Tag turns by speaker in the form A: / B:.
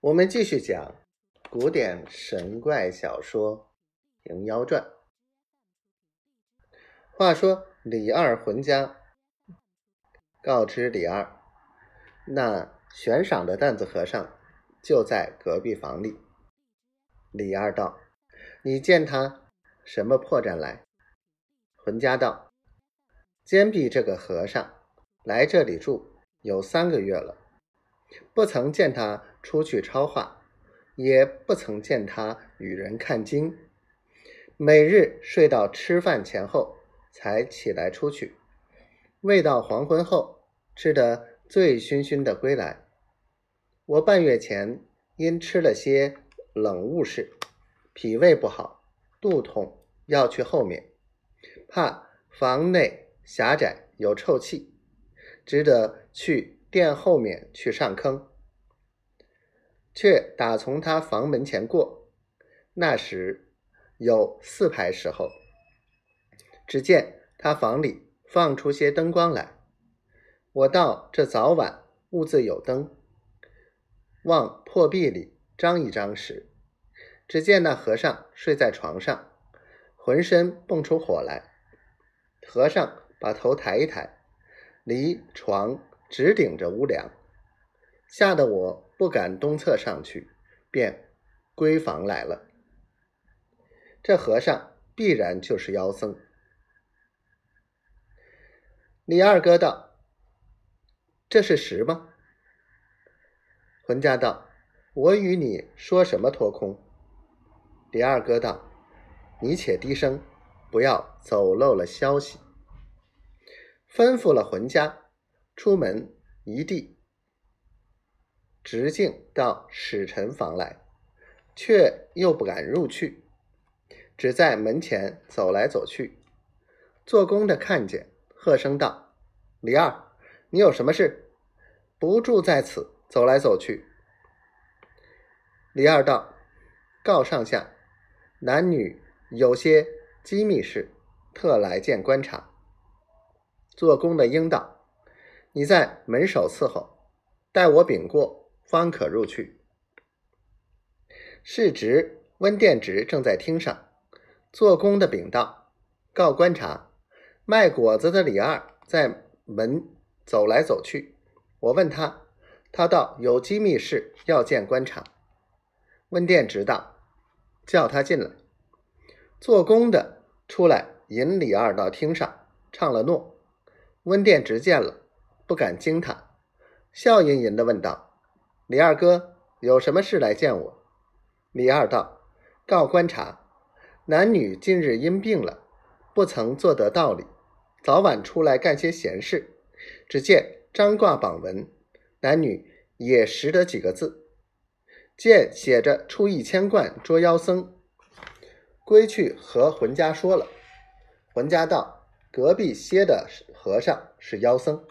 A: 我们继续讲古典神怪小说《平妖传》。话说李二魂家告知李二，那悬赏的担子和尚就在隔壁房里。李二道：“你见他什么破绽来？”魂家道：“坚壁这个和尚来这里住有三个月了。”不曾见他出去抄话，也不曾见他与人看经，每日睡到吃饭前后才起来出去，未到黄昏后吃得醉醺醺的归来。我半月前因吃了些冷物事，脾胃不好，肚痛，要去后面，怕房内狭窄有臭气，只得去。店后面去上坑，却打从他房门前过。那时有四排时候，只见他房里放出些灯光来。我到这早晚屋子有灯，往破壁里张一张时，只见那和尚睡在床上，浑身蹦出火来。和尚把头抬一抬，离床。直顶着屋梁，吓得我不敢东侧上去，便归房来了。这和尚必然就是妖僧。李二哥道：“这是实吗？”浑家道：“我与你说什么脱空？”李二哥道：“你且低声，不要走漏了消息。”吩咐了浑家。出门一地，直径到使臣房来，却又不敢入去，只在门前走来走去。做工的看见，喝声道：“李二，你有什么事？不住在此走来走去。”李二道：“告上下，男女有些机密事，特来见观察。”做工的应道。你在门首伺候，待我禀过，方可入去。世侄温殿直正在厅上做工的禀道：“告观察，卖果子的李二在门走来走去。我问他，他道有机密事要见观察。”温殿直道：“叫他进来。”做工的出来引李二到厅上，唱了诺。温殿直见了。不敢惊他，笑吟吟的问道：“李二哥有什么事来见我？”李二道：“告观察，男女近日因病了，不曾做得道理，早晚出来干些闲事。只见张挂榜文，男女也识得几个字，见写着出一千贯捉妖僧，归去和浑家说了。浑家道：隔壁歇的和尚是妖僧。”